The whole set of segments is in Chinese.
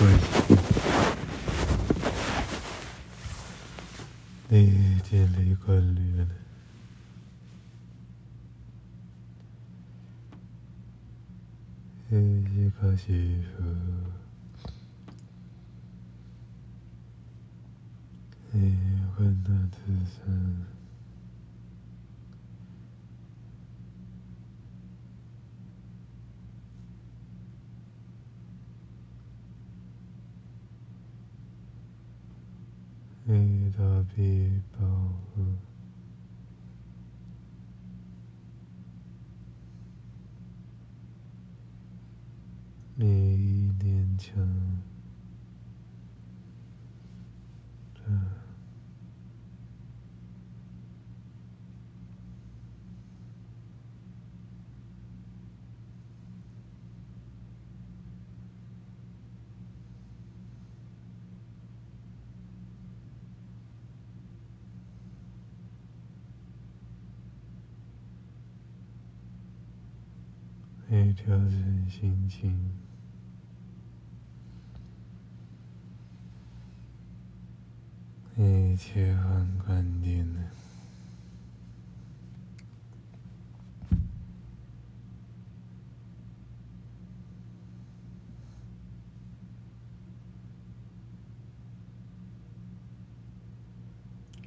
没关系，你已经离婚了，你是个媳妇，你混得自身。你的臂膀，你坚强。可以调整心情，你切换观点呢？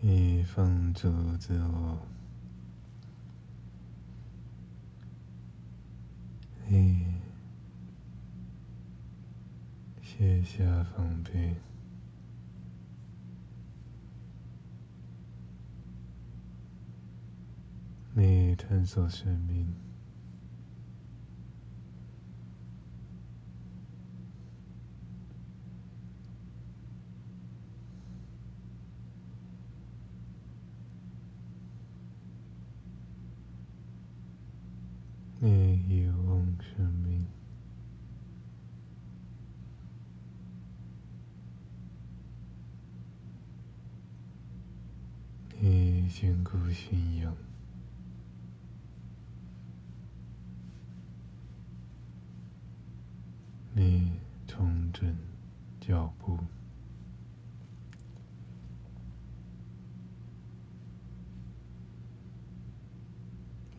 你放逐自我。你下防备，你探索生命，你遗忘。生命，你坚固信仰，你重整脚步，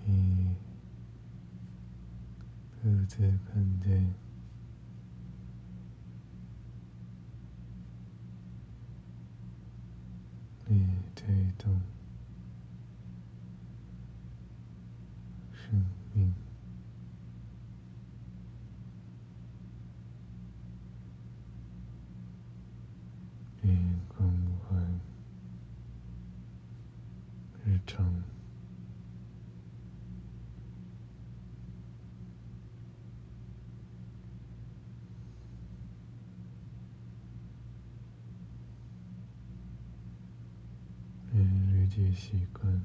你。独自看见。你推动。 음, 음. 음. 예, 이건과의 일정. 예, 일지 시간.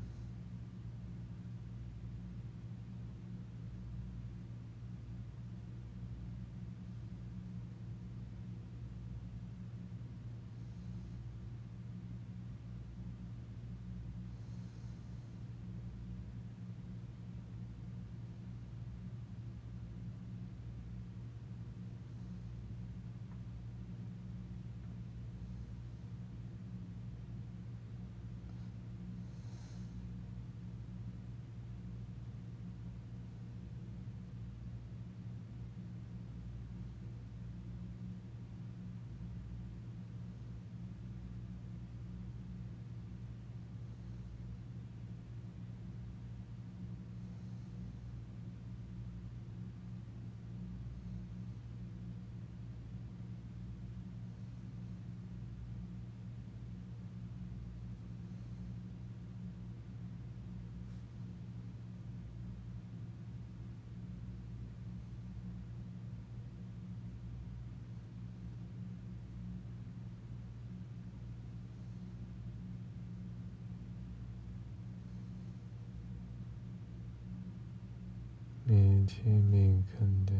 面看待，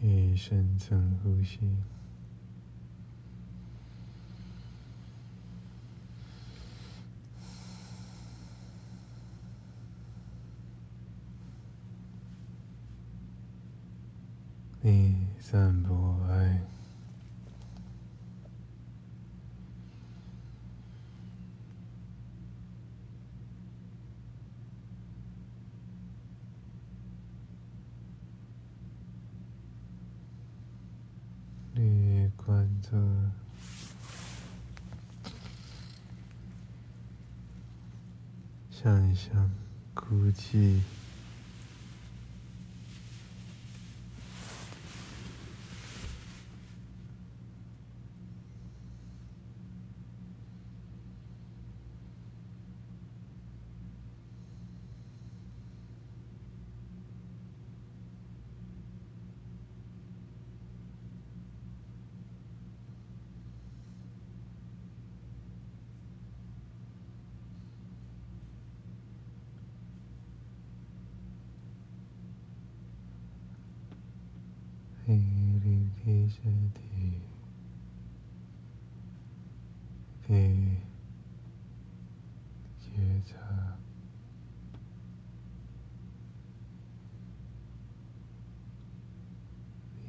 以深层呼吸。你散播爱，你观察，想，估计。泣。你离开身体，给觉察，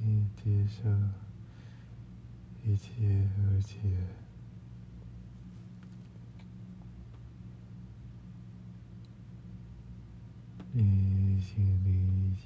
你接受一切和解，你心里一切。